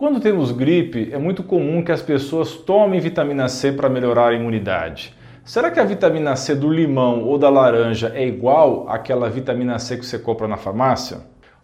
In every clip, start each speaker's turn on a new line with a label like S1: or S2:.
S1: Quando temos gripe, é muito comum que as pessoas tomem vitamina C para melhorar a imunidade. Será que a vitamina C do limão ou da laranja é igual àquela vitamina C que você compra na farmácia?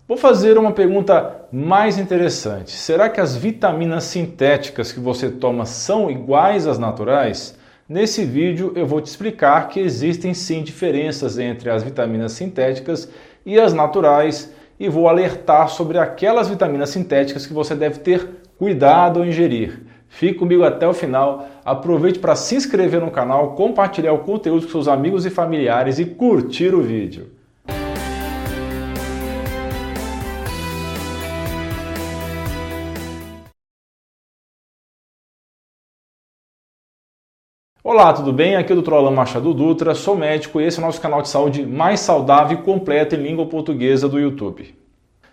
S1: Vou fazer uma pergunta mais interessante. Será que as vitaminas sintéticas que você toma são iguais às naturais? Nesse vídeo eu vou te explicar que existem sim diferenças entre as vitaminas sintéticas e as naturais e vou alertar sobre aquelas vitaminas sintéticas que você deve ter cuidado ao ingerir. Fique comigo até o final. Aproveite para se inscrever no canal, compartilhar o conteúdo com seus amigos e familiares e curtir o vídeo. Olá, tudo bem? Aqui é o Dr. Alan Machado Dutra, sou médico e esse é o nosso canal de saúde mais saudável e completo em língua portuguesa do YouTube.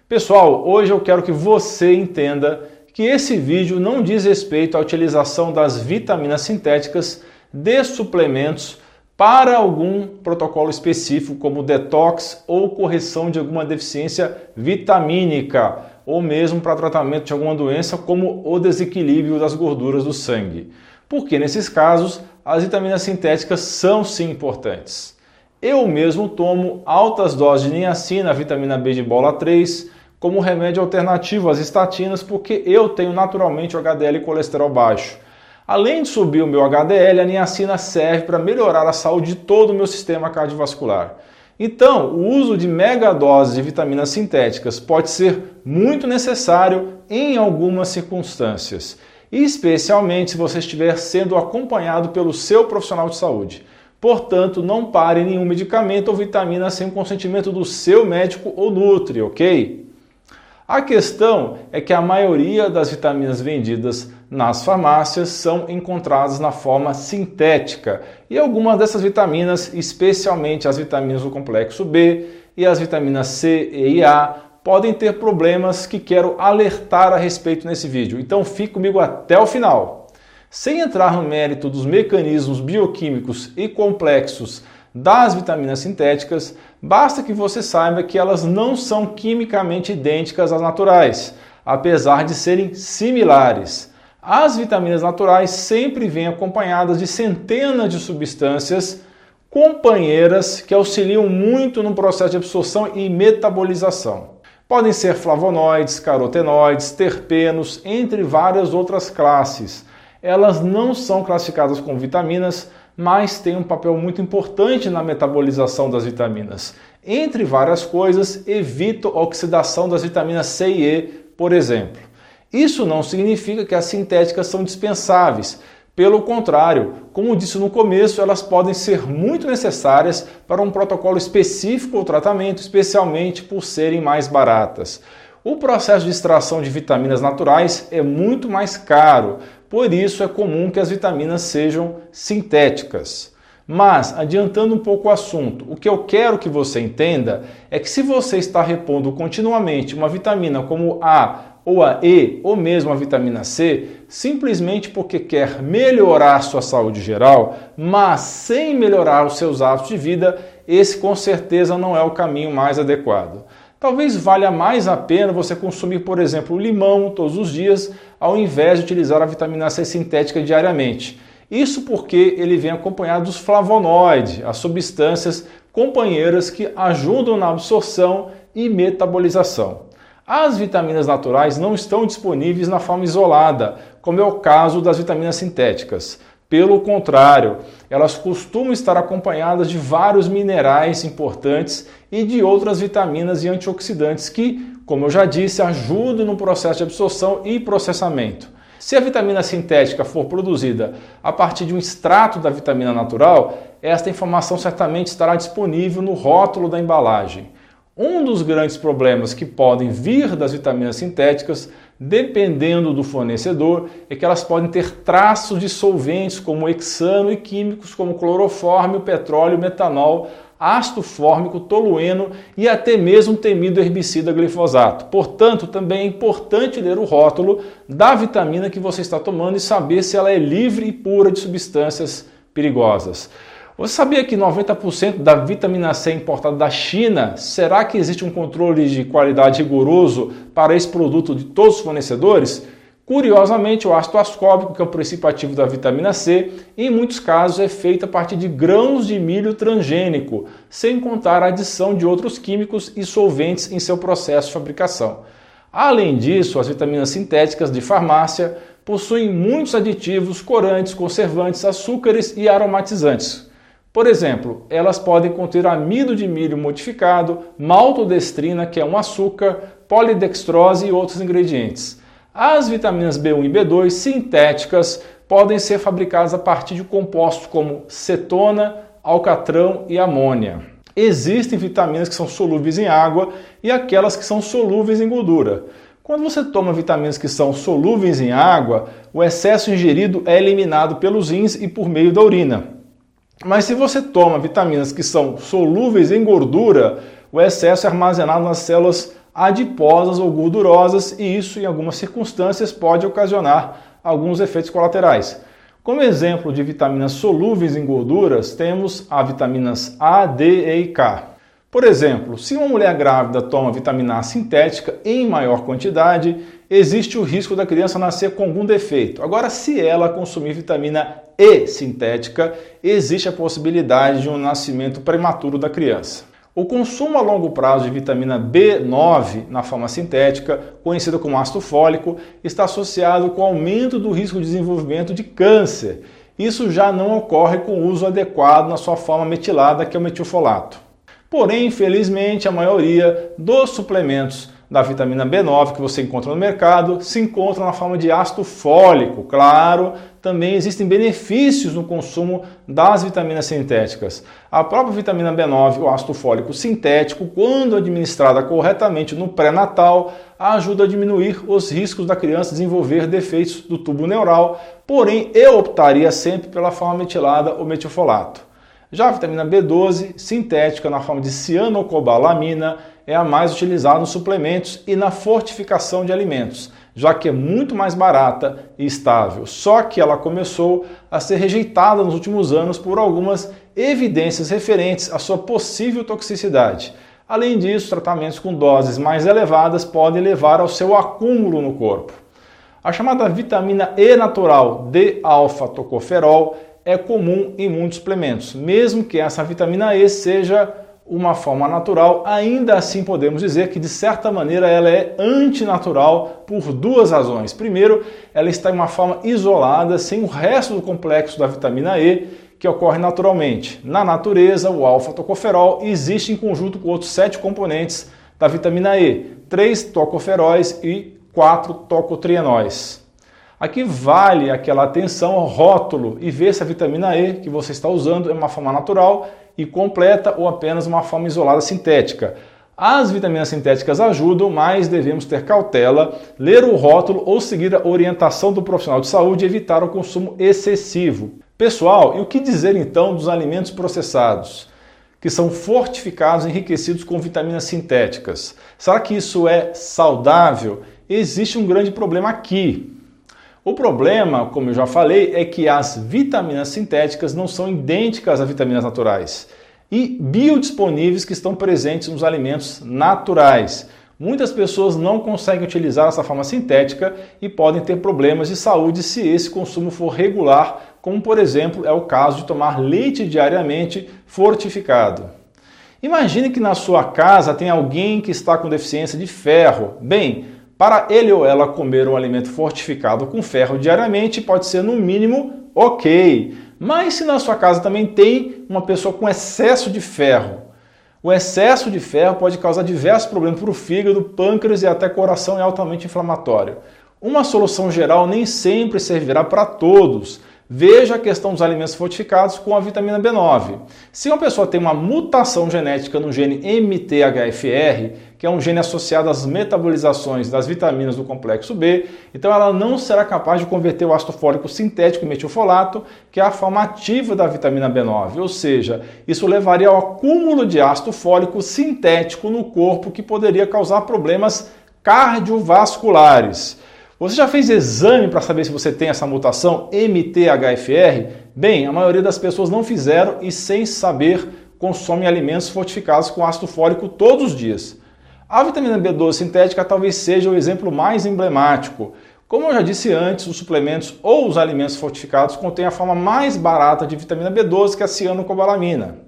S1: Pessoal, hoje eu quero que você entenda que esse vídeo não diz respeito à utilização das vitaminas sintéticas de suplementos para algum protocolo específico, como detox ou correção de alguma deficiência vitamínica, ou mesmo para tratamento de alguma doença, como o desequilíbrio das gorduras do sangue. Porque nesses casos as vitaminas sintéticas são sim importantes. Eu mesmo tomo altas doses de niacina, vitamina B de bola 3, como remédio alternativo às estatinas, porque eu tenho naturalmente o HDL e colesterol baixo. Além de subir o meu HDL, a niacina serve para melhorar a saúde de todo o meu sistema cardiovascular. Então, o uso de megadoses de vitaminas sintéticas pode ser muito necessário em algumas circunstâncias especialmente se você estiver sendo acompanhado pelo seu profissional de saúde. Portanto, não pare nenhum medicamento ou vitamina sem o consentimento do seu médico ou nutri, ok? A questão é que a maioria das vitaminas vendidas nas farmácias são encontradas na forma sintética e algumas dessas vitaminas, especialmente as vitaminas do complexo B e as vitaminas C e A, podem ter problemas que quero alertar a respeito nesse vídeo. Então fique comigo até o final. Sem entrar no mérito dos mecanismos bioquímicos e complexos das vitaminas sintéticas, basta que você saiba que elas não são quimicamente idênticas às naturais, apesar de serem similares. As vitaminas naturais sempre vêm acompanhadas de centenas de substâncias companheiras que auxiliam muito no processo de absorção e metabolização. Podem ser flavonoides, carotenoides, terpenos, entre várias outras classes. Elas não são classificadas como vitaminas, mas têm um papel muito importante na metabolização das vitaminas. Entre várias coisas, evita a oxidação das vitaminas C e E, por exemplo. Isso não significa que as sintéticas são dispensáveis, pelo contrário, como disse no começo, elas podem ser muito necessárias para um protocolo específico ou tratamento, especialmente por serem mais baratas. O processo de extração de vitaminas naturais é muito mais caro, por isso é comum que as vitaminas sejam sintéticas. Mas, adiantando um pouco o assunto, o que eu quero que você entenda é que se você está repondo continuamente uma vitamina como A, ou a E ou mesmo a vitamina C, simplesmente porque quer melhorar sua saúde geral, mas sem melhorar os seus hábitos de vida, esse com certeza não é o caminho mais adequado. Talvez valha mais a pena você consumir, por exemplo, limão todos os dias, ao invés de utilizar a vitamina C sintética diariamente. Isso porque ele vem acompanhado dos flavonoides, as substâncias companheiras que ajudam na absorção e metabolização. As vitaminas naturais não estão disponíveis na forma isolada, como é o caso das vitaminas sintéticas. Pelo contrário, elas costumam estar acompanhadas de vários minerais importantes e de outras vitaminas e antioxidantes que, como eu já disse, ajudam no processo de absorção e processamento. Se a vitamina sintética for produzida a partir de um extrato da vitamina natural, esta informação certamente estará disponível no rótulo da embalagem. Um dos grandes problemas que podem vir das vitaminas sintéticas, dependendo do fornecedor, é que elas podem ter traços de solventes como hexano e químicos como clorofórmio, petróleo, metanol, ácido fórmico, tolueno e até mesmo temido herbicida glifosato. Portanto, também é importante ler o rótulo da vitamina que você está tomando e saber se ela é livre e pura de substâncias perigosas. Você sabia que 90% da vitamina C importada da China, será que existe um controle de qualidade rigoroso para esse produto de todos os fornecedores? Curiosamente, o ácido ascórbico, que é o princípio ativo da vitamina C, em muitos casos é feito a partir de grãos de milho transgênico, sem contar a adição de outros químicos e solventes em seu processo de fabricação. Além disso, as vitaminas sintéticas de farmácia possuem muitos aditivos, corantes, conservantes, açúcares e aromatizantes. Por exemplo, elas podem conter amido de milho modificado, maltodestrina, que é um açúcar, polidextrose e outros ingredientes. As vitaminas B1 e B2 sintéticas podem ser fabricadas a partir de compostos como cetona, alcatrão e amônia. Existem vitaminas que são solúveis em água e aquelas que são solúveis em gordura. Quando você toma vitaminas que são solúveis em água, o excesso ingerido é eliminado pelos rins e por meio da urina. Mas se você toma vitaminas que são solúveis em gordura, o excesso é armazenado nas células adiposas ou gordurosas e isso, em algumas circunstâncias, pode ocasionar alguns efeitos colaterais. Como exemplo de vitaminas solúveis em gorduras, temos as vitaminas A, D, E e K. Por exemplo, se uma mulher grávida toma vitamina A sintética em maior quantidade, existe o risco da criança nascer com algum defeito. Agora, se ela consumir vitamina E sintética, existe a possibilidade de um nascimento prematuro da criança. O consumo a longo prazo de vitamina B9 na forma sintética, conhecida como ácido fólico, está associado com aumento do risco de desenvolvimento de câncer. Isso já não ocorre com o uso adequado na sua forma metilada, que é o metilfolato. Porém, infelizmente, a maioria dos suplementos da vitamina B9 que você encontra no mercado se encontra na forma de ácido fólico. Claro, também existem benefícios no consumo das vitaminas sintéticas. A própria vitamina B9, o ácido fólico sintético, quando administrada corretamente no pré-natal, ajuda a diminuir os riscos da criança desenvolver defeitos do tubo neural. Porém, eu optaria sempre pela forma metilada ou metilfolato. Já a vitamina B12, sintética na forma de cianocobalamina, é a mais utilizada nos suplementos e na fortificação de alimentos, já que é muito mais barata e estável. Só que ela começou a ser rejeitada nos últimos anos por algumas evidências referentes à sua possível toxicidade. Além disso, tratamentos com doses mais elevadas podem levar ao seu acúmulo no corpo. A chamada vitamina E natural D-alfa-tocoferol é comum em muitos suplementos, mesmo que essa vitamina E seja uma forma natural, ainda assim podemos dizer que de certa maneira ela é antinatural por duas razões. Primeiro, ela está em uma forma isolada, sem o resto do complexo da vitamina E, que ocorre naturalmente. Na natureza, o alfa-tocoferol existe em conjunto com outros sete componentes da vitamina E, três tocoferóis e quatro tocotrienóis. Aqui vale aquela atenção ao rótulo e ver se a vitamina E que você está usando é uma forma natural e completa ou apenas uma forma isolada sintética. As vitaminas sintéticas ajudam, mas devemos ter cautela, ler o rótulo ou seguir a orientação do profissional de saúde e evitar o consumo excessivo. Pessoal, e o que dizer então dos alimentos processados? Que são fortificados, enriquecidos com vitaminas sintéticas. Será que isso é saudável? Existe um grande problema aqui. O problema, como eu já falei, é que as vitaminas sintéticas não são idênticas às vitaminas naturais e biodisponíveis que estão presentes nos alimentos naturais. Muitas pessoas não conseguem utilizar essa forma sintética e podem ter problemas de saúde se esse consumo for regular, como por exemplo é o caso de tomar leite diariamente fortificado. Imagine que na sua casa tem alguém que está com deficiência de ferro. Bem, para ele ou ela comer um alimento fortificado com ferro diariamente pode ser no mínimo ok. Mas se na sua casa também tem uma pessoa com excesso de ferro, o excesso de ferro pode causar diversos problemas para o fígado, pâncreas e até coração é altamente inflamatório. Uma solução geral nem sempre servirá para todos. Veja a questão dos alimentos fortificados com a vitamina B9. Se uma pessoa tem uma mutação genética no gene MTHFR, que é um gene associado às metabolizações das vitaminas do complexo B, então ela não será capaz de converter o ácido fólico sintético em metilfolato, que é a forma ativa da vitamina B9. Ou seja, isso levaria ao acúmulo de ácido fólico sintético no corpo, que poderia causar problemas cardiovasculares. Você já fez exame para saber se você tem essa mutação MTHFR? Bem, a maioria das pessoas não fizeram e, sem saber, consomem alimentos fortificados com ácido fólico todos os dias. A vitamina B12 sintética talvez seja o exemplo mais emblemático. Como eu já disse antes, os suplementos ou os alimentos fortificados contêm a forma mais barata de vitamina B12, que é a cianocobalamina.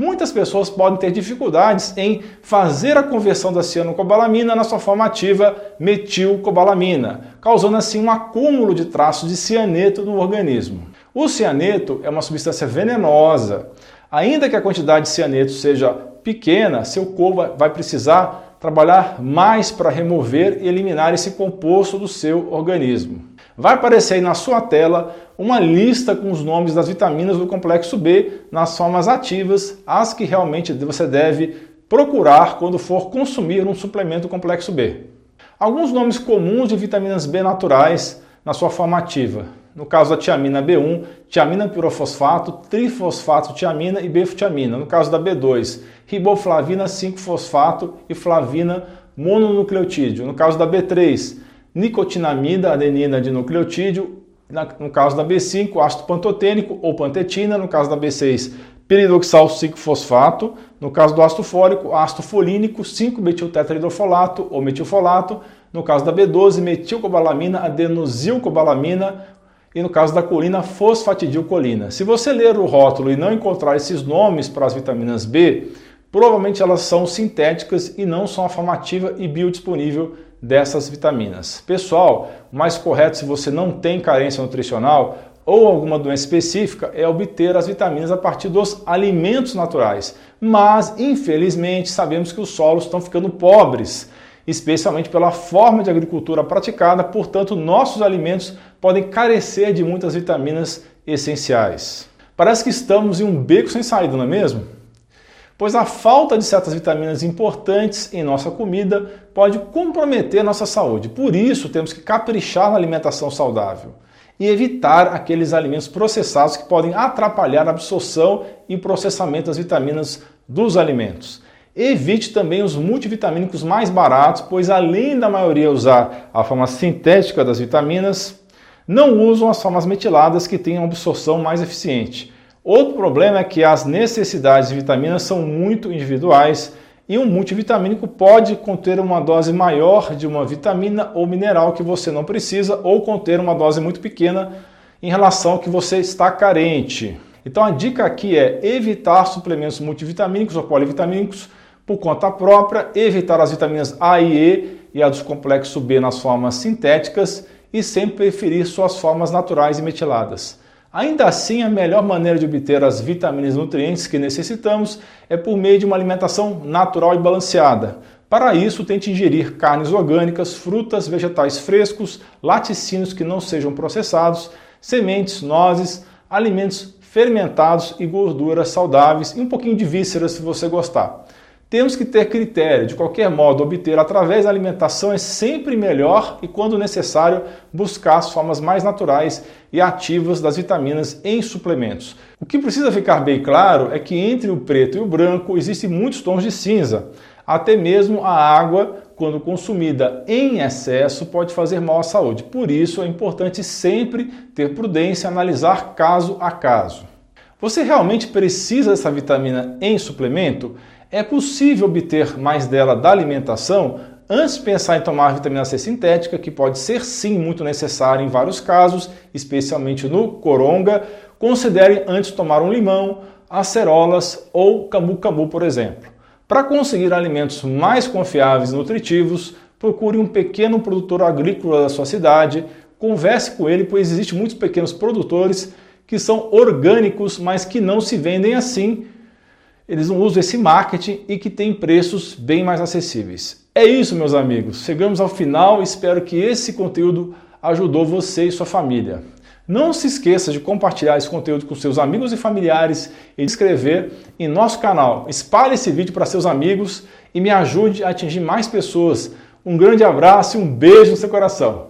S1: Muitas pessoas podem ter dificuldades em fazer a conversão da cianocobalamina na sua forma ativa metilcobalamina, causando assim um acúmulo de traços de cianeto no organismo. O cianeto é uma substância venenosa. Ainda que a quantidade de cianeto seja pequena, seu corpo vai precisar trabalhar mais para remover e eliminar esse composto do seu organismo. Vai aparecer aí na sua tela uma lista com os nomes das vitaminas do complexo B nas formas ativas, as que realmente você deve procurar quando for consumir um suplemento complexo B. Alguns nomes comuns de vitaminas B naturais na sua forma ativa. No caso da tiamina B1, tiamina pirofosfato, trifosfato tiamina e beftiamina. No caso da B2, riboflavina 5-fosfato e flavina mononucleotídeo. No caso da B3, nicotinamida, adenina de nucleotídeo. No caso da B5, ácido pantotênico ou pantetina. No caso da B6, piridoxal 5-fosfato. No caso do ácido fólico, ácido folínico 5-metiltetrahidrofolato ou metilfolato. No caso da B12, metilcobalamina, adenozilcobalamina e no caso da colina, fosfatidilcolina. Se você ler o rótulo e não encontrar esses nomes para as vitaminas B, provavelmente elas são sintéticas e não são a formativa e biodisponível dessas vitaminas. Pessoal, o mais correto se você não tem carência nutricional ou alguma doença específica é obter as vitaminas a partir dos alimentos naturais. Mas, infelizmente, sabemos que os solos estão ficando pobres, especialmente pela forma de agricultura praticada, portanto, nossos alimentos podem carecer de muitas vitaminas essenciais. Parece que estamos em um beco sem saída, não é mesmo? pois a falta de certas vitaminas importantes em nossa comida pode comprometer nossa saúde. Por isso, temos que caprichar na alimentação saudável e evitar aqueles alimentos processados que podem atrapalhar a absorção e processamento das vitaminas dos alimentos. Evite também os multivitamínicos mais baratos, pois além da maioria usar a forma sintética das vitaminas, não usam as formas metiladas que têm uma absorção mais eficiente. Outro problema é que as necessidades de vitaminas são muito individuais e um multivitamínico pode conter uma dose maior de uma vitamina ou mineral que você não precisa ou conter uma dose muito pequena em relação ao que você está carente. Então a dica aqui é evitar suplementos multivitamínicos ou polivitamínicos por conta própria, evitar as vitaminas A e E e a dos complexos B nas formas sintéticas e sempre preferir suas formas naturais e metiladas. Ainda assim, a melhor maneira de obter as vitaminas e nutrientes que necessitamos é por meio de uma alimentação natural e balanceada. Para isso, tente ingerir carnes orgânicas, frutas, vegetais frescos, laticínios que não sejam processados, sementes, nozes, alimentos fermentados e gorduras saudáveis e um pouquinho de vísceras se você gostar. Temos que ter critério, de qualquer modo, obter através da alimentação é sempre melhor e, quando necessário, buscar as formas mais naturais e ativas das vitaminas em suplementos. O que precisa ficar bem claro é que entre o preto e o branco existem muitos tons de cinza. Até mesmo a água, quando consumida em excesso, pode fazer mal à saúde. Por isso é importante sempre ter prudência e analisar caso a caso. Você realmente precisa dessa vitamina em suplemento? É possível obter mais dela da alimentação antes de pensar em tomar vitamina C sintética, que pode ser sim muito necessária em vários casos, especialmente no coronga. Considere antes tomar um limão, acerolas ou camu-camu, por exemplo. Para conseguir alimentos mais confiáveis e nutritivos, procure um pequeno produtor agrícola da sua cidade, converse com ele, pois existem muitos pequenos produtores que são orgânicos, mas que não se vendem assim eles não usam esse marketing e que tem preços bem mais acessíveis. É isso, meus amigos. Chegamos ao final. Espero que esse conteúdo ajudou você e sua família. Não se esqueça de compartilhar esse conteúdo com seus amigos e familiares e de inscrever em nosso canal. Espalhe esse vídeo para seus amigos e me ajude a atingir mais pessoas. Um grande abraço e um beijo no seu coração.